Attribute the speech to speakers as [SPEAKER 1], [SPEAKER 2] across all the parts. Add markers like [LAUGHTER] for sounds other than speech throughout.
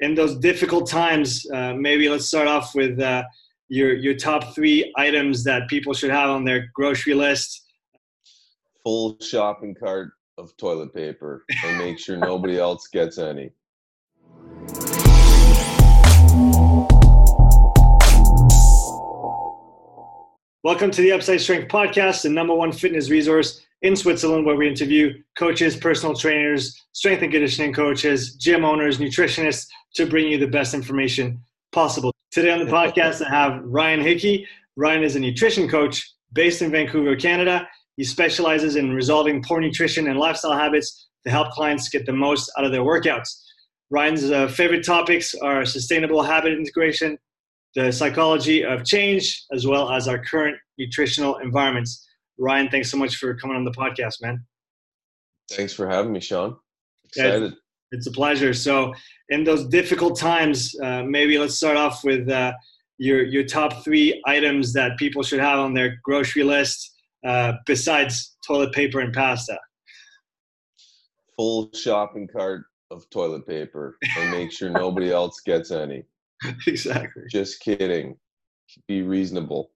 [SPEAKER 1] in those difficult times, uh, maybe let's start off with uh, your your top three items that people should have on their grocery list.
[SPEAKER 2] Full shopping cart of toilet paper, and make sure nobody [LAUGHS] else gets any.
[SPEAKER 1] Welcome to the Upside Strength Podcast, the number one fitness resource in Switzerland, where we interview coaches, personal trainers, strength and conditioning coaches, gym owners, nutritionists to bring you the best information possible. Today on the podcast, I have Ryan Hickey. Ryan is a nutrition coach based in Vancouver, Canada. He specializes in resolving poor nutrition and lifestyle habits to help clients get the most out of their workouts. Ryan's uh, favorite topics are sustainable habit integration, the psychology of change, as well as our current nutritional environments. Ryan, thanks so much for coming on the podcast, man.
[SPEAKER 2] Thanks for having me, Sean. Excited.
[SPEAKER 1] Yeah, it's a pleasure. So, in those difficult times, uh, maybe let's start off with uh, your your top three items that people should have on their grocery list uh, besides toilet paper and pasta.
[SPEAKER 2] Full shopping cart of toilet paper, and make sure nobody else gets any. [LAUGHS]
[SPEAKER 1] exactly.
[SPEAKER 2] Just kidding. Be reasonable.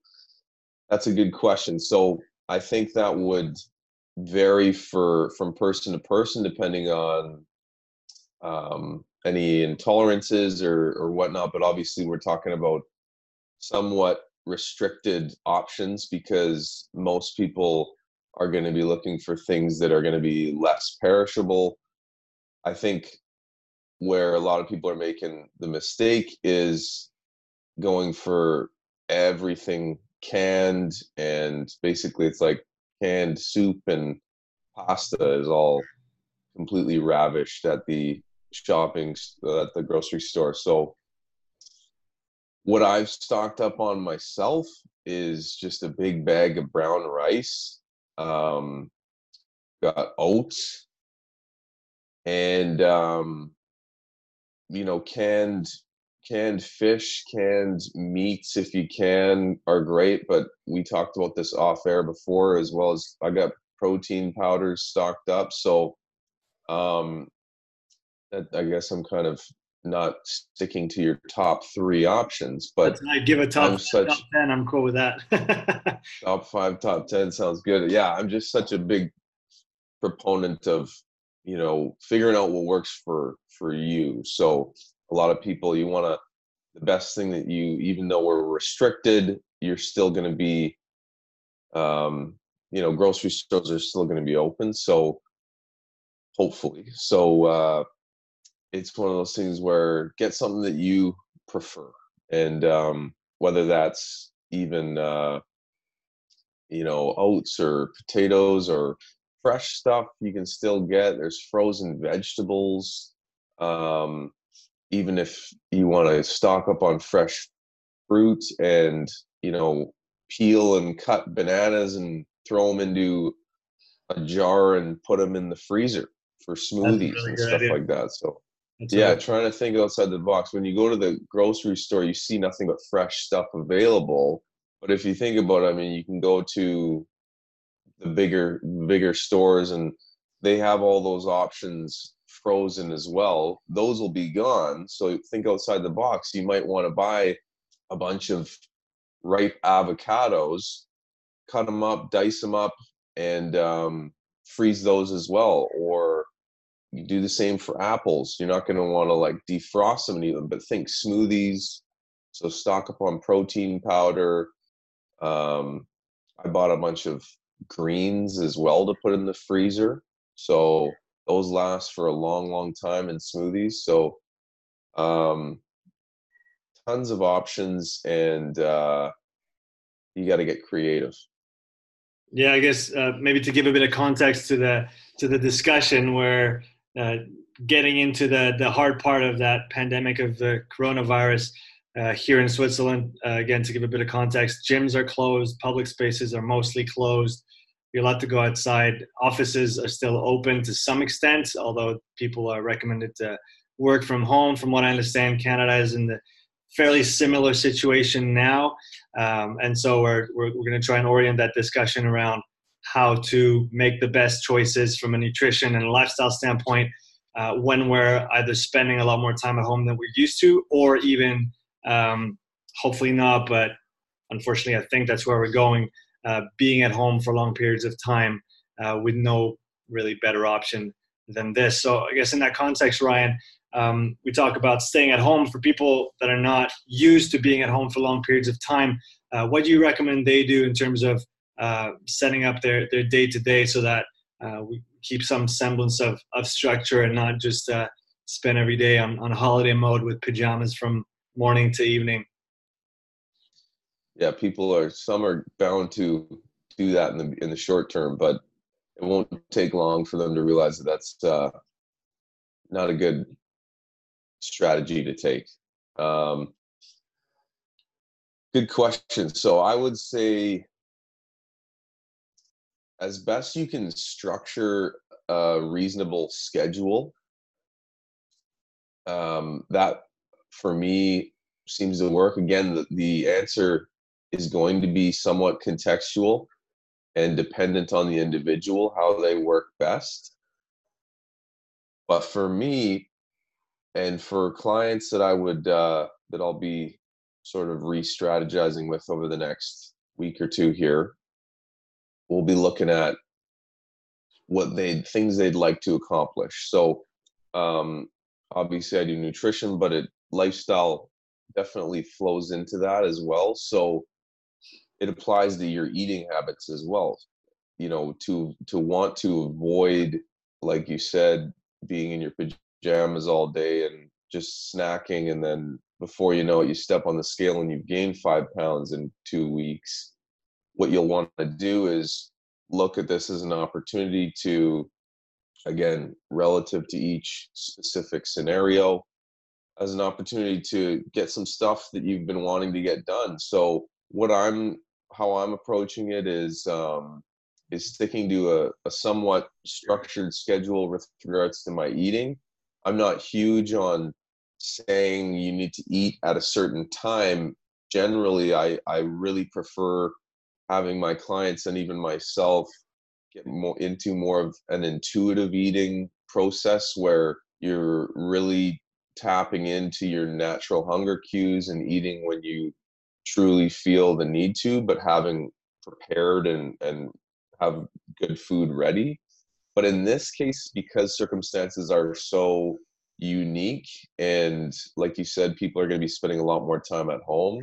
[SPEAKER 2] That's a good question. So I think that would vary for from person to person depending on um, any intolerances or or whatnot. But obviously, we're talking about somewhat restricted options because most people are going to be looking for things that are going to be less perishable. I think where a lot of people are making the mistake is going for everything canned and basically it's like canned soup and pasta is all completely ravished at the shopping at the grocery store. So what i've stocked up on myself is just a big bag of brown rice um got oats and um you know canned canned fish canned meats if you can are great but we talked about this off air before as well as i got protein powders stocked up. So um i guess i'm kind of not sticking to your top three options but
[SPEAKER 1] i give a top, such, top 10 i'm cool with that. [LAUGHS]
[SPEAKER 2] Top five top 10 sounds good. Yeah i'm just such a big proponent of you know figuring out what works for for you. So a lot of people you want to the best thing that you even though we're restricted you're still going to be um you know grocery stores are still going to be open so hopefully. So uh it's one of those things where get something that you prefer and um whether that's even uh you know oats or potatoes or fresh stuff you can still get. There's frozen vegetables. Um, even if you want to stock up on fresh fruit and you know peel and cut bananas and throw them into a jar and put them in the freezer for smoothies really and stuff idea. like that. So That's yeah, right. trying to think outside the box. When you go to the grocery store, you see nothing but fresh stuff available. But if you think about it, I mean, you can go to the bigger bigger stores and they have all those options frozen as well those will be gone so think outside the box you might want to buy a bunch of ripe avocados cut them up dice them up and um, freeze those as well or you do the same for apples you're not going to want to like defrost them and eat them but think smoothies so stock up on protein powder um, i bought a bunch of greens as well to put in the freezer. So those last for a long, long time in smoothies. So um, tons of options, and uh, you got to get creative.
[SPEAKER 1] Yeah, I guess uh, maybe to give a bit of context to the to the discussion, where uh, getting into the the hard part of that pandemic of the coronavirus. Uh, here in Switzerland, uh, again, to give a bit of context, gyms are closed, public spaces are mostly closed. You're allowed to go outside. Offices are still open to some extent, although people are recommended to work from home. From what I understand, Canada is in the fairly similar situation now. Um, and so we're, we're, we're going to try and orient that discussion around how to make the best choices from a nutrition and lifestyle standpoint uh, when we're either spending a lot more time at home than we're used to, or even um, hopefully not, but unfortunately, I think that's where we're going. Uh, being at home for long periods of time uh, with no really better option than this. So I guess in that context, Ryan, um, we talk about staying at home for people that are not used to being at home for long periods of time. Uh, what do you recommend they do in terms of uh, setting up their their day to day so that uh, we keep some semblance of, of structure and not just uh, spend every day on, on holiday mode with pajamas from morning to evening?
[SPEAKER 2] Yeah, people are some are bound to do that in the in the short term, but it won't take long for them to realize that that's uh, not a good strategy to take. Um, good question. So I would say, as best you can structure a reasonable schedule. Um, that for me seems to work. Again, the, the answer is going to be somewhat contextual and dependent on the individual how they work best. But for me, and for clients that I would uh, that I'll be sort of re-strategizing with over the next week or two here, we'll be looking at what they things they'd like to accomplish. So um, obviously I do nutrition, but it lifestyle definitely flows into that as well. So it applies to your eating habits as well. You know, to to want to avoid, like you said, being in your pajamas all day and just snacking, and then before you know it, you step on the scale and you've gained five pounds in two weeks. What you'll want to do is look at this as an opportunity to, again, relative to each specific scenario, as an opportunity to get some stuff that you've been wanting to get done. So what I'm how I'm approaching it is um, is sticking to a, a somewhat structured schedule with regards to my eating. I'm not huge on saying you need to eat at a certain time. Generally, I, I really prefer having my clients and even myself get more into more of an intuitive eating process where you're really tapping into your natural hunger cues and eating when you truly feel the need to, but having prepared and, and have good food ready. But in this case, because circumstances are so unique and like you said, people are going to be spending a lot more time at home.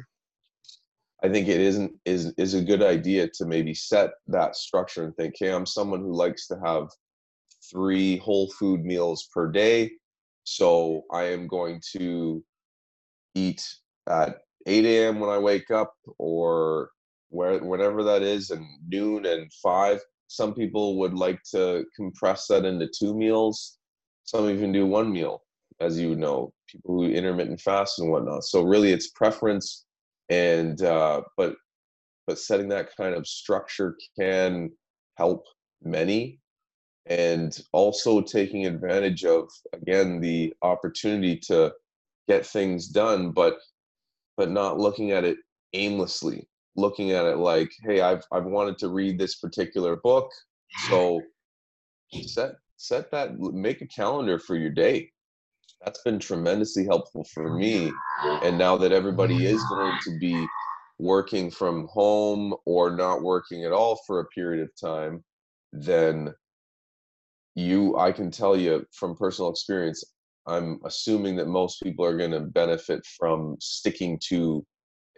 [SPEAKER 2] I think it isn't is is a good idea to maybe set that structure and think, hey, I'm someone who likes to have three whole food meals per day. So I am going to eat at 8 a.m. when I wake up or where whenever that is and noon and five some people would like to compress that into two meals some even do one meal as you know people who intermittent fast and whatnot so really it's preference and uh, but but setting that kind of structure can help many. And also taking advantage of again the opportunity to get things done but but not looking at it aimlessly. Looking at it like hey i've i've wanted to read this particular book. [LAUGHS] So set set that make a calendar for your day that's been tremendously helpful for oh, me. and now that everybody mm-hmm. is going to be working from home or not working at all for a period of time then you i can tell you from personal experience I'm assuming that most people are going to benefit from sticking to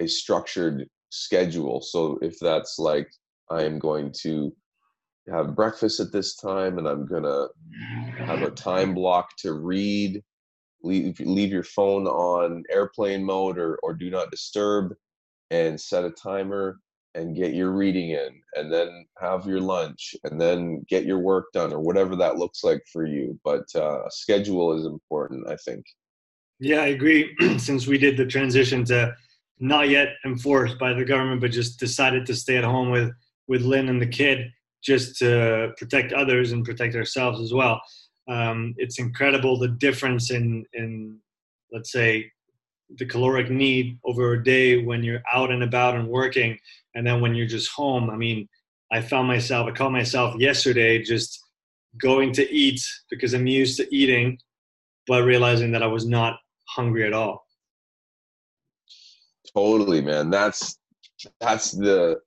[SPEAKER 2] a structured schedule. So if that's like, I'm going to have breakfast at this time and I'm going to have a time block to read, leave, leave your phone on airplane mode or, or do not disturb and set a timer and get your reading in and then have your lunch and then get your work done or whatever that looks like for you. But uh, schedule is important i think.
[SPEAKER 1] Yeah i agree. [CLEARS THROAT] Since we did the transition to not yet enforced by the government but just decided to stay at home with with lynn and the kid just to protect others and protect ourselves as well um, it's incredible the difference in in let's say the caloric need over a day when you're out and about and working and then when you're just home i mean i found myself i caught myself yesterday just going to eat because I'm used to eating, but realizing that I was not hungry at all.
[SPEAKER 2] Totally, man. That's that's the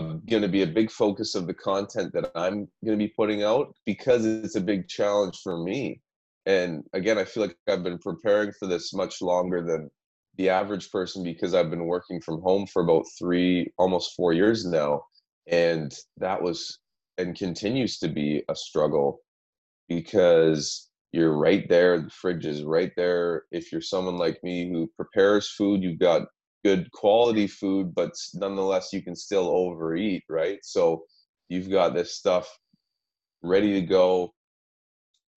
[SPEAKER 2] going to be a big focus of the content that I'm going to be putting out because it's a big challenge for me. And again, I feel like I've been preparing for this much longer than the average person because I've been working from home for about three, almost four years now. And that was and continues to be a struggle because you're right there. The fridge is right there. If you're someone like me who prepares food, you've got good quality food, but nonetheless, you can still overeat, right? So you've got this stuff ready to go,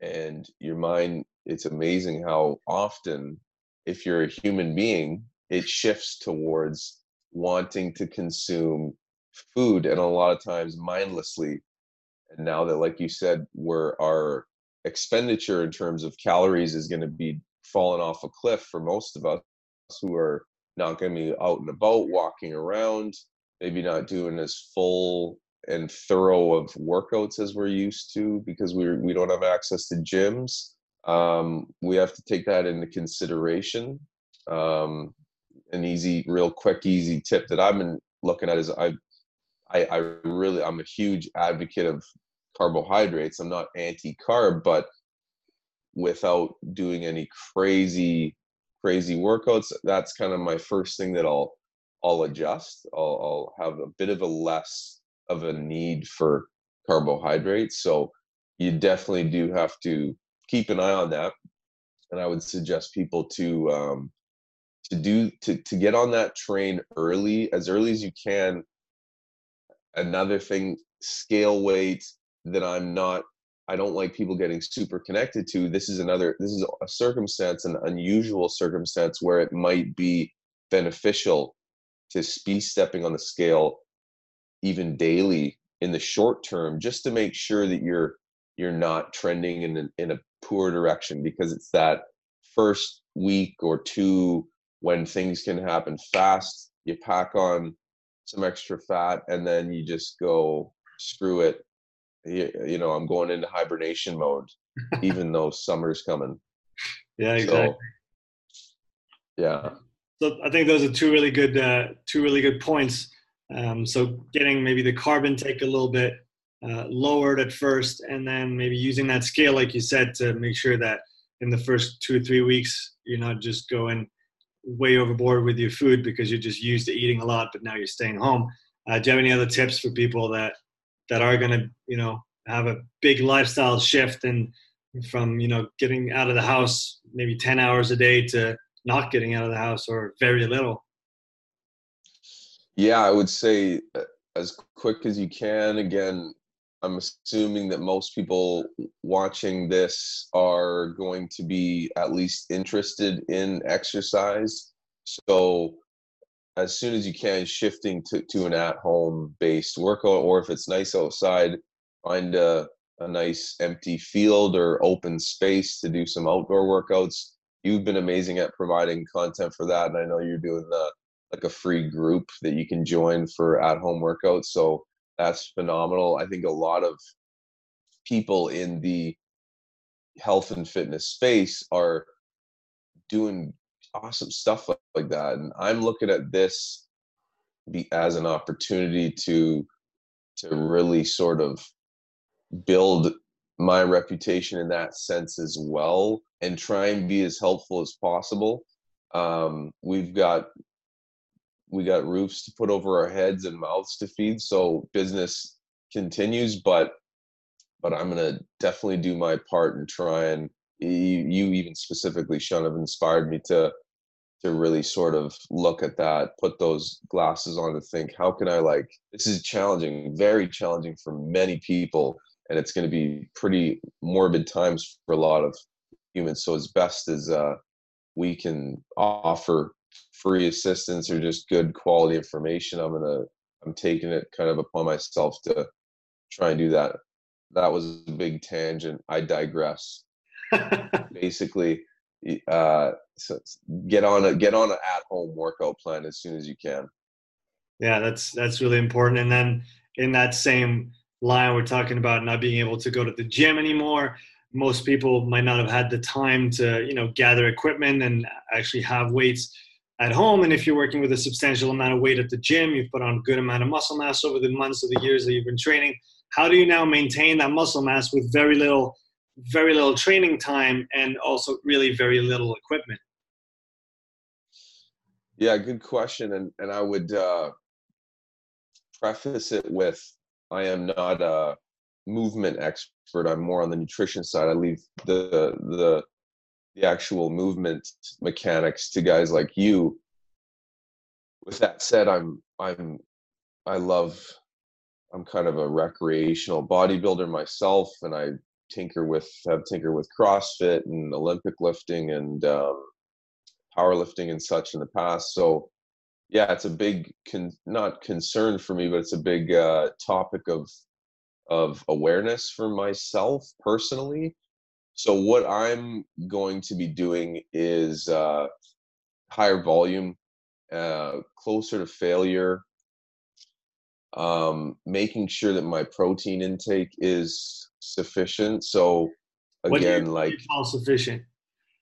[SPEAKER 2] and your mind, it's amazing how often, if you're a human being, it shifts towards wanting to consume food and a lot of times mindlessly. And now that, like you said, where our expenditure in terms of calories is going to be falling off a cliff for most of us who are not going to be out and about, walking around, maybe not doing as full and thorough of workouts as we're used to because we we don't have access to gyms. Um, we have to take that into consideration. Um, an easy, real quick, easy tip that I've been looking at is I, I, I really I'm a huge advocate of carbohydrates. I'm not anti-carb, but without doing any crazy crazy workouts, that's kind of my first thing that I'll I'll adjust. I'll, I'll have a bit of a less of a need for carbohydrates. So you definitely do have to keep an eye on that. And I would suggest people to um, to do to to get on that train early, as early as you can. Another thing, scale weight that I'm not I don't like people getting super connected to. This is another, this is a circumstance, an unusual circumstance where it might be beneficial to be stepping on the scale even daily in the short term, just to make sure that you're you're not trending in a, in a poor direction because it's that first week or two when things can happen fast. You pack on some extra fat and then you just go screw it you know i'm going into hibernation mode [LAUGHS] even though summer's coming.
[SPEAKER 1] Yeah exactly. So,
[SPEAKER 2] yeah.
[SPEAKER 1] So i think those are two really good uh, two really good points. Um, so getting maybe the carb intake a little bit uh, lowered at first and then maybe using that scale like you said to make sure that in the first two or three weeks you're not just going way overboard with your food because you're just used to eating a lot but now you're staying home. Uh, do you have any other tips for people that that are going to you know have a big lifestyle shift and from you know getting out of the house maybe 10 hours a day to not getting out of the house or very little.
[SPEAKER 2] Yeah i would say uh, as quick as you can again i'm assuming that most people watching this are going to be at least interested in exercise. So as soon as you can shifting to, to an at-home based workout or if it's nice outside find a, a nice empty field or open space to do some outdoor workouts. You've been amazing at providing content for that and i know you're doing the like a free group that you can join for at-home workouts so that's phenomenal. I think a lot of people in the health and fitness space are doing awesome stuff like that. And I'm looking at this be as an opportunity to to really sort of build my reputation in that sense as well and try and be as helpful as possible um, we've got we got roofs to put over our heads and mouths to feed so business continues but but i'm to definitely do my part and try and you, you even specifically sean have inspired me to to really sort of look at that, put those glasses on to think, how can I like, this is challenging, very challenging for many people. And it's going to be pretty morbid times for a lot of humans. So as best as uh, we can offer free assistance or just good quality information, I'm going to, I'm taking it kind of upon myself to try and do that. That was a big tangent. I digress. [LAUGHS] Basically, uh, so get on a get on an at home workout plan as soon as you can.
[SPEAKER 1] Yeah, that's that's really important. And then in that same line, we're talking about not being able to go to the gym anymore. Most people might not have had the time to, you know, gather equipment and actually have weights at home. And if you're working with a substantial amount of weight at the gym, you've put on a good amount of muscle mass over the months or the years that you've been training. How do you now maintain that muscle mass with very little, very little training time and also really very little equipment?
[SPEAKER 2] Yeah, good question. And and I would uh, preface it with I am not a movement expert. I'm more on the nutrition side. I leave the the the actual movement mechanics to guys like you. With that said, I'm I'm I love I'm kind of a recreational bodybuilder myself, and I tinker with have tinker with CrossFit and Olympic lifting and um, powerlifting and such in the past. So yeah, it's a big con- not concern for me, but it's a big uh, topic of of awareness for myself personally. So what I'm going to be doing is uh, higher volume, uh, closer to failure, um, making sure that my protein intake is sufficient. So again, like
[SPEAKER 1] all sufficient.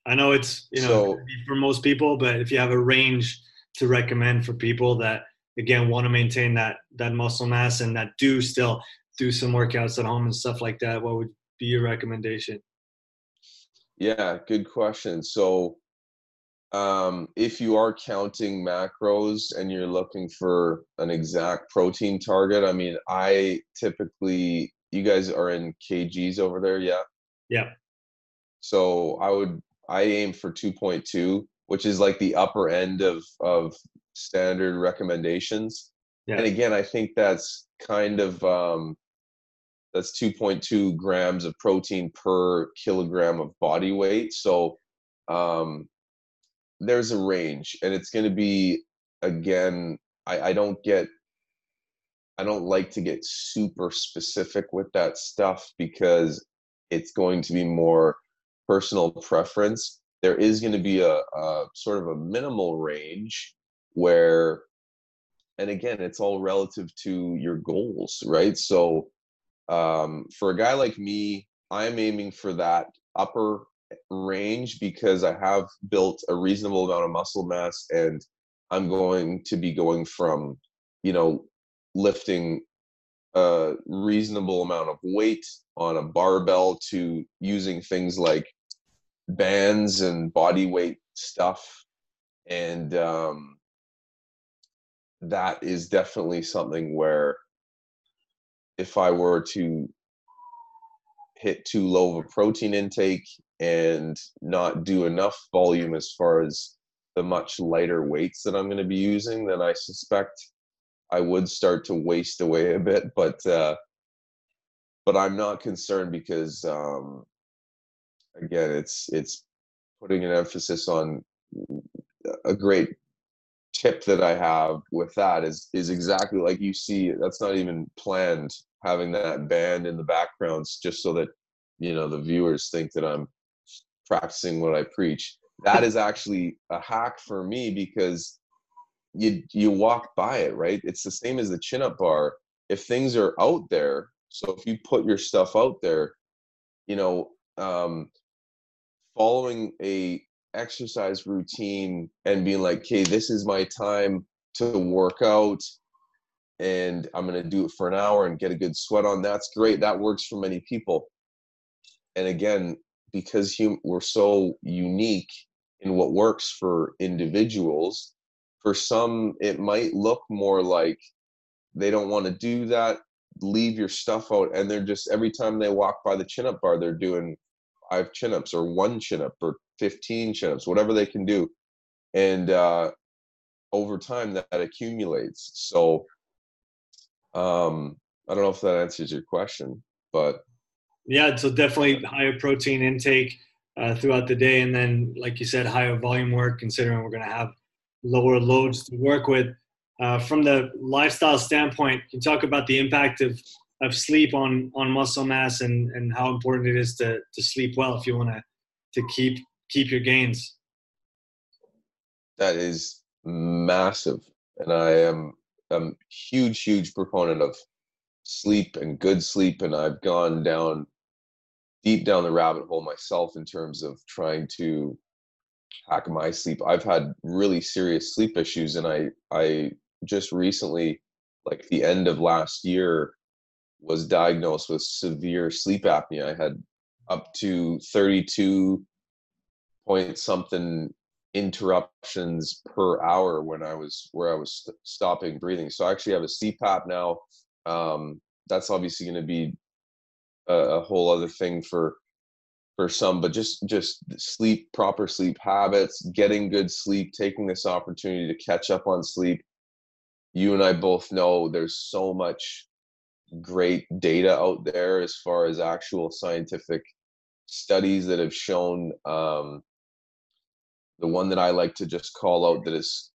[SPEAKER 1] I know it's you know so, for most people, but if you have a range to recommend for people that again want to maintain that that muscle mass and that do still do some workouts at home and stuff like that, what would be your recommendation?
[SPEAKER 2] Yeah, good question. So um, if you are counting macros and you're looking for an exact protein target, I mean, I typically, you guys are in kgs over there, yeah?
[SPEAKER 1] Yeah.
[SPEAKER 2] So I would I aim for 2.2, which is like the upper end of of standard recommendations. Yeah. And again, I think that's kind of um, that's 2.2 grams of protein per kilogram of body weight. So um, there's a range, and it's going to be again. I, I don't get. I don't like to get super specific with that stuff because it's going to be more personal preference, there is going to be a, a sort of a minimal range where, and again, it's all relative to your goals, right? So um, for a guy like me, I'm aiming for that upper range because I have built a reasonable amount of muscle mass and I'm going to be going from, you know, lifting a reasonable amount of weight on a barbell to using things like bands and body weight stuff. And um, that is definitely something where if i were to hit too low of a protein intake and not do enough volume as far as the much lighter weights that i'm going to be using then i suspect i would start to waste away a bit but uh, but i'm not concerned because um, again, it's it's putting an emphasis on a great tip that I have with that is is exactly like you see. That's not even planned. Having that band in the backgrounds just so that you know the viewers think that I'm practicing what I preach. That is actually a hack for me because you you walk by it, right? It's the same as the chin up bar. If things are out there, so if you put your stuff out there, you know, um, following a exercise routine and being like, okay, this is my time to work out and I'm going to do it for an hour and get a good sweat on. That's great. That works for many people. And again, because hum- we're so unique in what works for individuals, for some, it might look more like they don't want to do that. Leave your stuff out. And they're just, every time they walk by the chin up bar, they're doing five chin ups or one chin up or 15 chin ups, whatever they can do. And uh, over time, that, that accumulates. So um, I don't know if that answers your question, but.
[SPEAKER 1] Yeah, so definitely higher protein intake uh, throughout the day. And then, like you said, higher volume work, considering we're going to have lower loads to work with. Uh, from the lifestyle standpoint, you talk about the impact of of sleep on on muscle mass and and how important it is to to sleep well if you want to to keep keep your gains
[SPEAKER 2] that is massive and i am a huge huge proponent of sleep and good sleep and i've gone down deep down the rabbit hole myself in terms of trying to hack my sleep i've had really serious sleep issues and i i just recently like the end of last year was diagnosed with severe sleep apnea i had up to 32 point something interruptions per hour when I was where I was st- stopping breathing. So I actually have a CPAP now. Um, that's obviously going to be a, a, whole other thing for for some, but just just sleep, proper sleep habits, getting good sleep, taking this opportunity to catch up on sleep. You and I both know there's so much great data out there as far as actual scientific studies that have shown um, the one that I like to just call out that is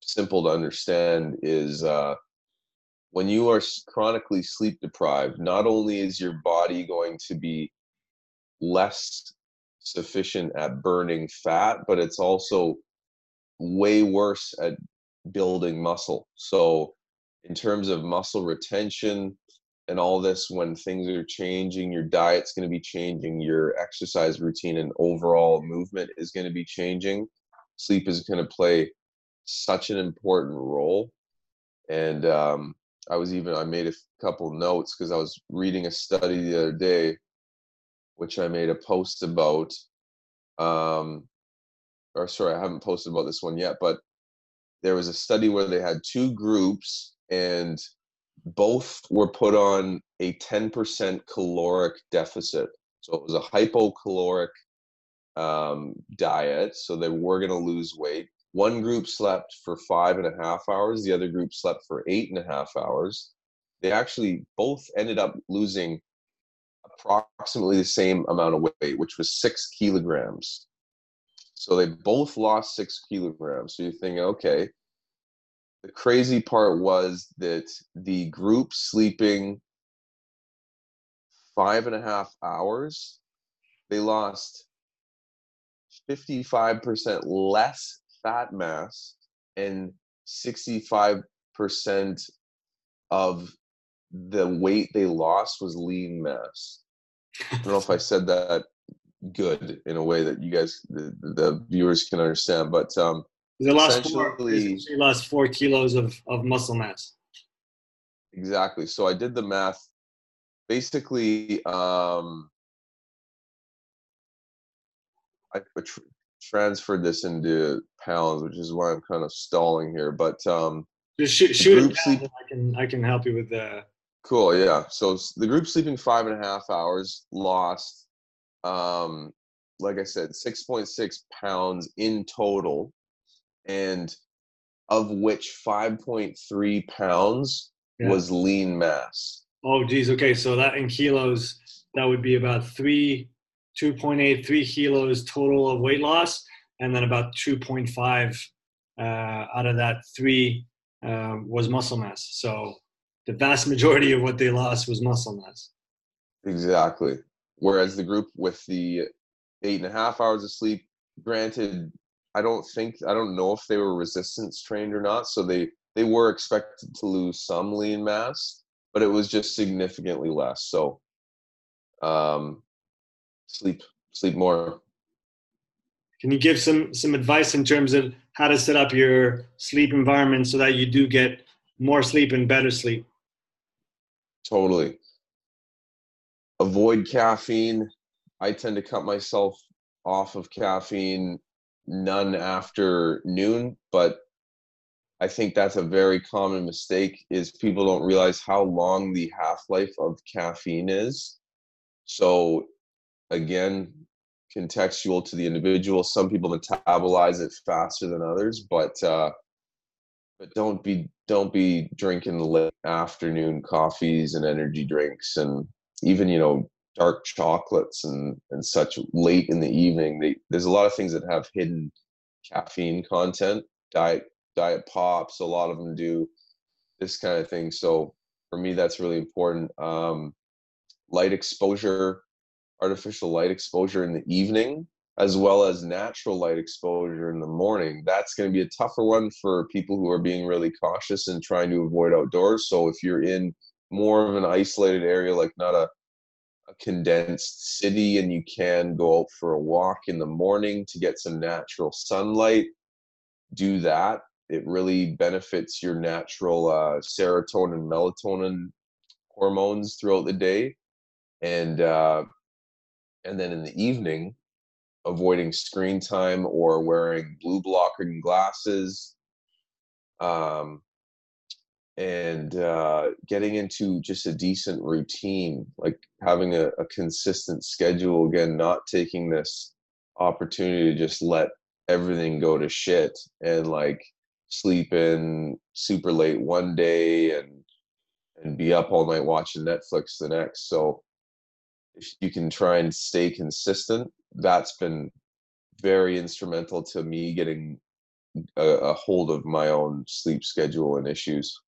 [SPEAKER 2] simple to understand is uh, when you are chronically sleep deprived, not only is your body going to be less sufficient at burning fat, but it's also way worse at building muscle. So, in terms of muscle retention, and all this when things are changing your diet's going to be changing your exercise routine and overall movement is going to be changing sleep is going to play such an important role and um, i was even i made a couple notes because i was reading a study the other day which i made a post about um, or sorry i haven't posted about this one yet but there was a study where they had two groups and both were put on a 10% caloric deficit. So it was a hypocaloric um, diet. So they were going to lose weight. One group slept for five and a half hours, the other group slept for eight and a half hours. They actually both ended up losing approximately the same amount of weight, which was six kilograms. So they both lost six kilograms. So you're thinking, okay, the crazy part was that the group sleeping five and a half hours, they lost 55% less fat mass and 65% of the weight they lost was lean mass. I don't know if I [LAUGHS] said that good in a way that you guys, the, the viewers can understand, but um,
[SPEAKER 1] they lost four. They lost four kilos of of muscle mass.
[SPEAKER 2] Exactly. So I did the math. Basically, um, I tr- transferred this into pounds, which is why I'm kind of stalling here. But um,
[SPEAKER 1] just shoot, shoot it sleep- I can I can help you with the.
[SPEAKER 2] Cool. Yeah. So the group sleeping five and a half hours lost, um, like I said, six point six pounds in total and of which 5.3 pounds yeah. was lean mass.
[SPEAKER 1] Oh, geez. Okay. So that in kilos, that would be about three, 2.8, three kilos total of weight loss. And then about 2.5 uh, out of that three uh, was muscle mass. So the vast majority of what they lost was muscle mass.
[SPEAKER 2] Exactly. Whereas the group with the eight and a half hours of sleep, granted, I don't think I don't know if they were resistance trained or not. So they they were expected to lose some lean mass, but it was just significantly less. So um, sleep sleep more.
[SPEAKER 1] Can you give some some advice in terms of how to set up your sleep environment so that you do get more sleep and better sleep?
[SPEAKER 2] Totally. Avoid caffeine. I tend to cut myself off of caffeine none after noon, but I think that's a very common mistake is people don't realize how long the half-life of caffeine is. So again, contextual to the individual. Some people metabolize it faster than others, but uh, but don't be don't be drinking late afternoon coffees and energy drinks and even you know dark chocolates and and such late in the evening. They, there's a lot of things that have hidden caffeine content. Diet diet pops a lot of them do this kind of thing. So for me that's really important. Um, light exposure artificial light exposure in the evening as well as natural light exposure in the morning that's going to be a tougher one for people who are being really cautious and trying to avoid outdoors so if you're in more of an isolated area, like not a, a condensed city, and you can go out for a walk in the morning to get some natural sunlight, do that. It really benefits your natural uh, serotonin, melatonin hormones throughout the day, and uh, and then in the evening, avoiding screen time or wearing blue blocking glasses. Um, and uh, getting into just a decent routine like having a, a consistent schedule again not taking this opportunity to just let everything go to shit and like sleep in super late one day and and be up all night watching netflix the next. So if you can try and stay consistent that's been very instrumental to me getting a, a, hold of my own sleep schedule and issues.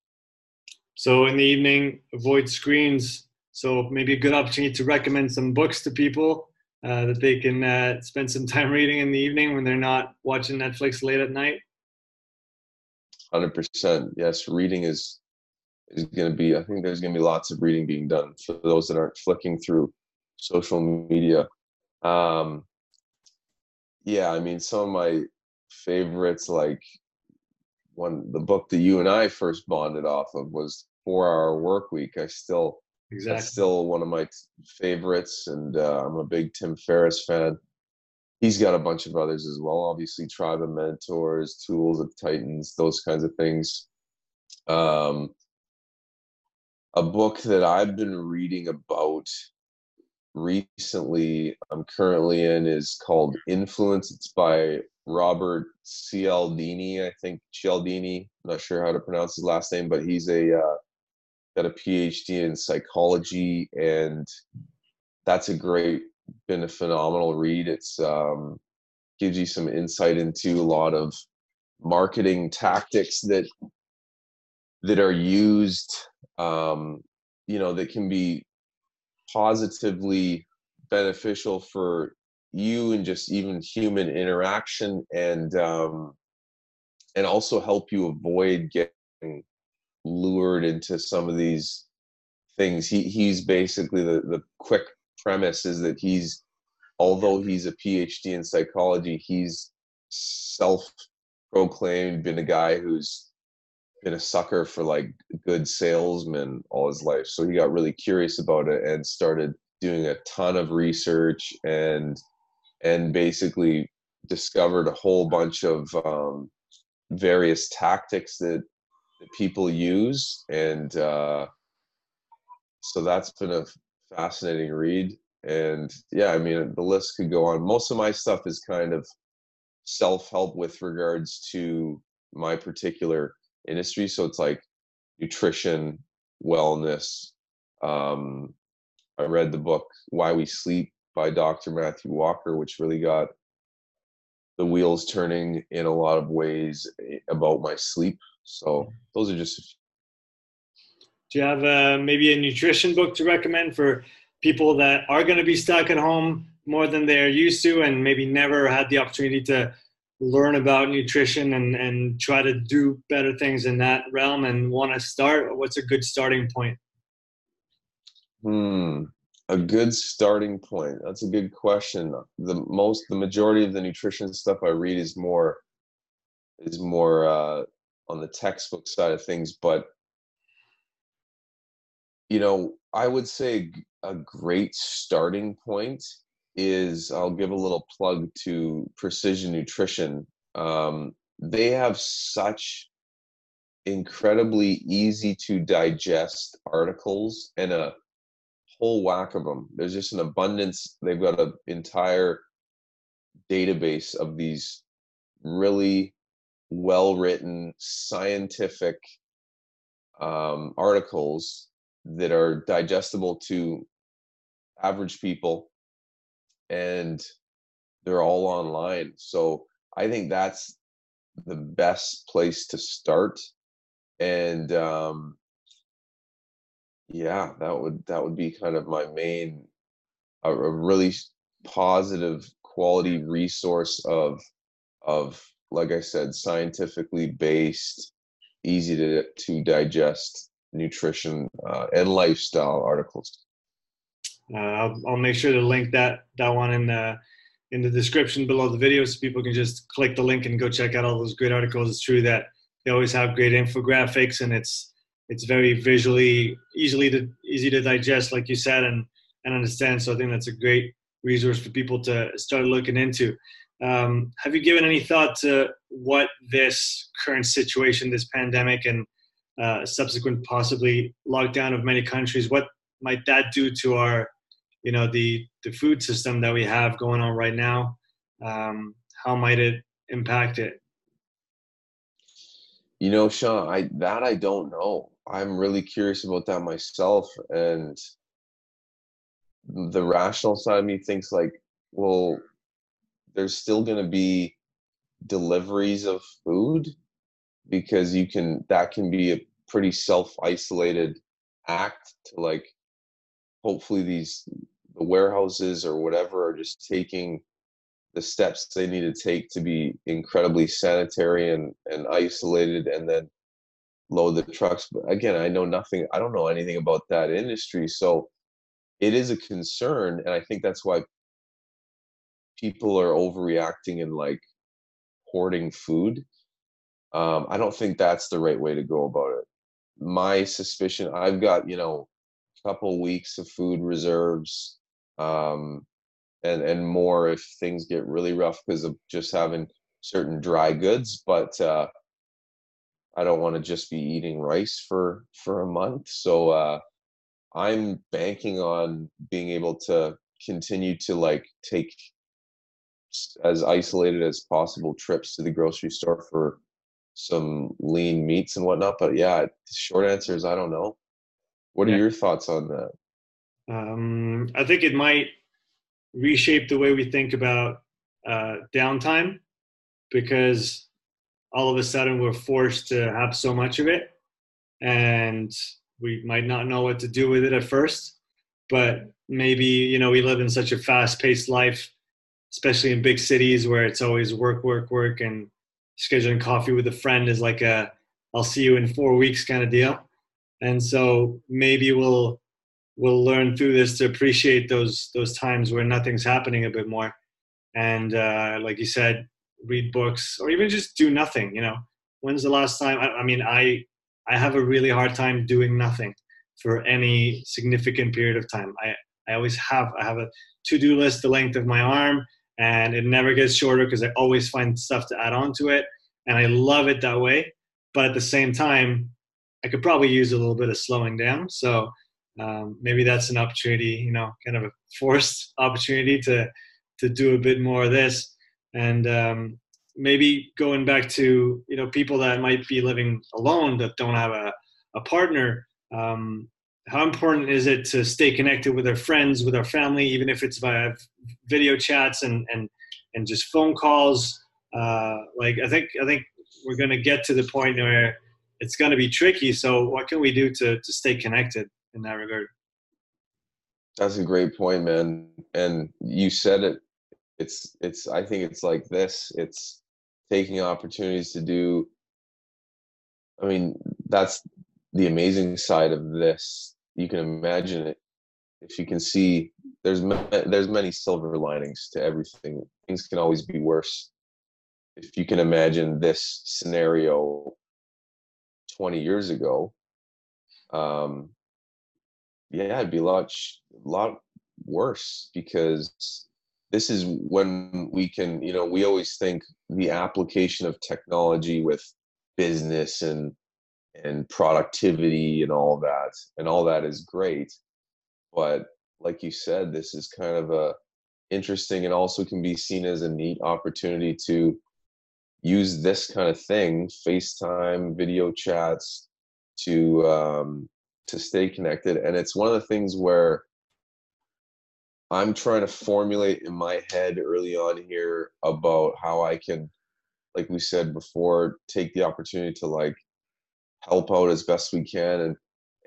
[SPEAKER 1] So in the evening, avoid screens. So maybe a good opportunity to recommend some books to people uh, that they can uh, spend some [LAUGHS] time reading in the evening when they're not watching Netflix late at night.
[SPEAKER 2] Hundred percent. Yes, reading is is going to be. I think there's going to be lots of reading being done for those that aren't flicking through social media um, yeah, I mean, some of my favorites, like one, the book that you and I first bonded off of was Four Hour Work Week. I still, exactly. that's still one of my favorites, and uh, I'm a big Tim Ferriss fan. He's got a bunch of others as well. Obviously, Tribe of Mentors, Tools of Titans, those kinds of things. Um, a book that I've been reading about recently I'm currently in is called Influence. It's by Robert Cialdini, I think Cialdini. I'm not sure how to pronounce his last name, but he's a uh, got a PhD in psychology, and that's a great, been a phenomenal read. It's um, gives you some insight into a lot of marketing tactics that that are used um, you know that can be positively beneficial for you and just even human interaction and um, and also help you avoid getting lured into some of these things. He he's basically the the quick premise is that he's although he's a phd in psychology he's self proclaimed been a guy who's been a sucker for like good salesmen all his life. So he got really curious about it and started doing a ton of research and and basically discovered a whole bunch of um, various tactics that, that people use. And uh, so that's been a fascinating read. And yeah i mean the list could go on. Most of my stuff is kind of self-help with regards to my particular industry. So it's like nutrition, wellness. Um, I read the book Why We Sleep by Dr. Matthew Walker, which really got the wheels turning in a lot of ways eh, about my sleep. So those are just.
[SPEAKER 1] Do you have uh, maybe a nutrition book to recommend for people that are going to be stuck at home more than they're used to and maybe never had the opportunity to learn about nutrition and, and try to do better things in that realm and want to start, what's a good starting point?
[SPEAKER 2] Hmm. A good starting point. That's a good question. The most, the majority of the nutrition stuff I read is more, is more uh, on the textbook side of things. But you know, I would say a great starting point is I'll give a little plug to Precision Nutrition. Um, they have such incredibly easy to digest articles and a whole whack of them. There's just an abundance. They've got an entire database of these really well written scientific um, articles that are digestible to average people and they're all online. So I think that's the best place to start. And um, yeah, that would that would be kind of my main a, a really positive quality resource of of like I said, scientifically based, easy to to digest nutrition uh, and lifestyle articles.
[SPEAKER 1] Uh, I'll, I'll make sure to link that that one in the in the description below the video, so people can just click the link and go check out all those great articles. It's true that they always have great infographics, and it's it's very visually easily to easy to digest, like you said, and and understand. So I think that's a great resource for people to start looking into. Um, have you given any thought to what this current situation, this pandemic, and uh, subsequent possibly lockdown of many countries, what might that do to our you know the the food system that we have going on right now um, how might it impact it?
[SPEAKER 2] You know sean i that i don't know. I'm really curious about that myself and the rational side of me thinks like well there's still going to be deliveries of food because you can that can be a pretty self isolated act to like hopefully these the warehouses or whatever are just taking the steps they need to take to be incredibly sanitary and, and isolated and then load the trucks but again i know nothing i don't know anything about that industry so it is a concern and i think that's why people are overreacting and like hoarding food. Um, i don't think that's the right way to go about it. My suspicion i've got you know a couple weeks of food reserves um, and and more if things get really rough because of just having certain dry goods. But uh, I don't want to just be eating rice for for a month. So uh, I'm banking on being able to continue to like take as isolated as possible trips to the grocery store for some lean meats and whatnot. But yeah, the short answer is I don't know. What are yeah. your thoughts on that?
[SPEAKER 1] Um, I think it might reshape the way we think about uh, downtime because all of a sudden we're forced to have so much of it and we might not know what to do with it at first but maybe you know we live in such a fast paced life especially in big cities where it's always work work work and scheduling coffee with a friend is like a i'll see you in four weeks kind of deal. And so maybe we'll we'll learn through this to appreciate those those times where nothing's happening a bit more. And uh, like you said read books or even just do nothing you know? When's the last time I, I, mean i i have a really hard time doing nothing for any significant period of time. I i always have i have a to-do list the length of my arm and it never gets shorter because i always find stuff to add on to it and i love it that way. But at the same time i could probably use a little bit of slowing down. So um, maybe that's an opportunity, you know, kind of a [LAUGHS] forced opportunity to to do a bit more of this, and um, maybe going back to you know people that might be living alone that don't have a a partner. Um, how important is it to stay connected with our friends, with our family, even if it's via video chats and and and just phone calls? Uh, like I think I think we're going to get to the point where it's going to be tricky. So what can we do to to stay connected? In that regard.
[SPEAKER 2] That's a great point, man. And you said it. It's it's. I think it's like this. It's taking opportunities to do. I mean, that's the amazing side of this. You can imagine it if you can see. There's there's many silver linings to everything. Things can always be worse. If you can imagine this scenario 20 years ago, um, yeah, it'd be a lot, lot worse because this is when we can, you know, we always think the application of technology with business and and productivity and all that, and all that is great. But like you said, this is kind of a interesting and also can be seen as a neat opportunity to use this kind of thing, FaceTime, video chats, to um, to stay connected. And it's one of the things where i'm trying to formulate in my head early on here about how i can like we said before take the opportunity to like help out as best we can and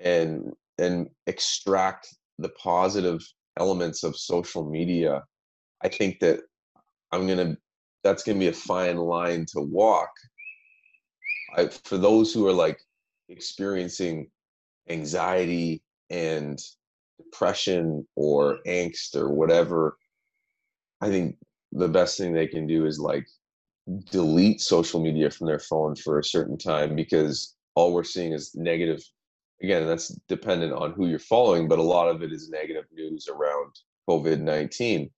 [SPEAKER 2] and and extract the positive elements of social media. I think that i'm gonna that's gonna be a fine line to walk. I, for those who are like experiencing anxiety and depression or mm-hmm. angst or whatever, I think the best thing they can do is like delete social media from their phone for a certain time because all we're seeing is negative again that's dependent on who you're following but a lot of it is negative news around covid-19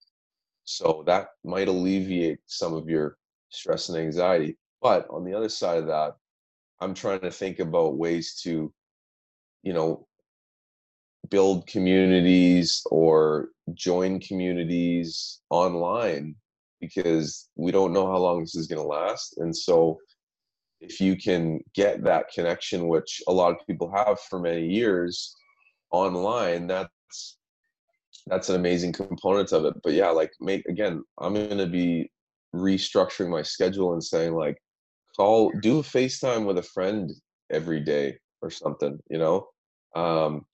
[SPEAKER 2] so that might alleviate some of your stress and anxiety. But on the other side of that i'm trying to think about ways to you know build communities or join communities online because we don't know how long this is going to last. And so, if you can get that connection, which a lot of people have for many years online, that's that's an amazing component of it. But yeah, like make again, I'm going to be restructuring my schedule and saying like, call, do a FaceTime with a friend every day or something, you know. Um,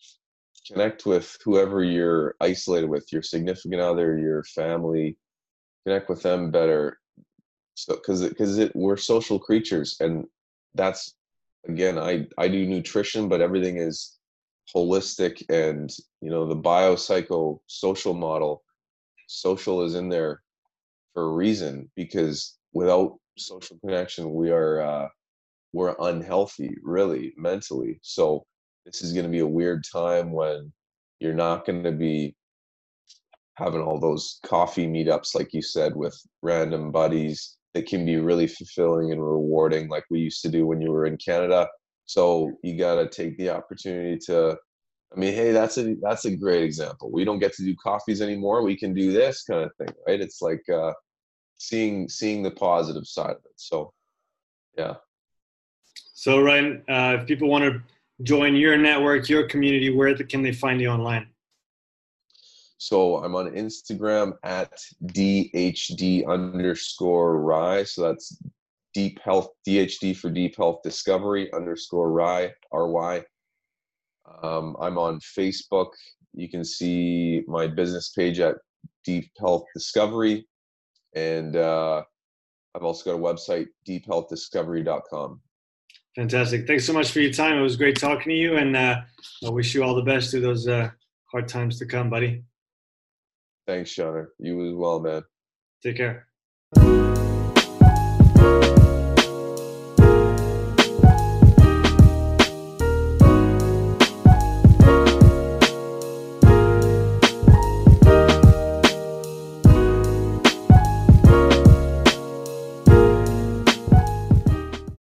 [SPEAKER 2] connect with whoever you're isolated with, your significant other, your family, connect with them better. So because because it, we're social creatures and that's again i i do nutrition but everything is holistic and you know the biopsychosocial model social is in there for a reason because without social connection we are uh we're unhealthy really mentally so this is going to be a weird time when you're not going to be having all those coffee meetups, like you said, with random buddies that can be really fulfilling and rewarding, like we used to do when you were in Canada. So you got to take the opportunity to. I mean, hey, that's a that's a great example. We don't get to do coffees anymore. We can do this kind of thing, right? It's like uh, seeing seeing the positive side of it. So, yeah.
[SPEAKER 1] So Ryan, uh, if people want to join your network, your community, where can they find you online?
[SPEAKER 2] So I'm on Instagram at DHD underscore Rye. So that's Deep Health, DHD for Deep Health Discovery underscore Rye, R-Y. Um, I'm on Facebook. You can see my business page at Deep Health Discovery. And uh, I've also got a website, deephealthdiscovery.com.
[SPEAKER 1] Fantastic. Thanks so much for your time. It was great talking to you. And uh, I wish you all the best through those uh, hard times to come, buddy.
[SPEAKER 2] Thanks, Shauna. You as well, man.
[SPEAKER 1] Take care.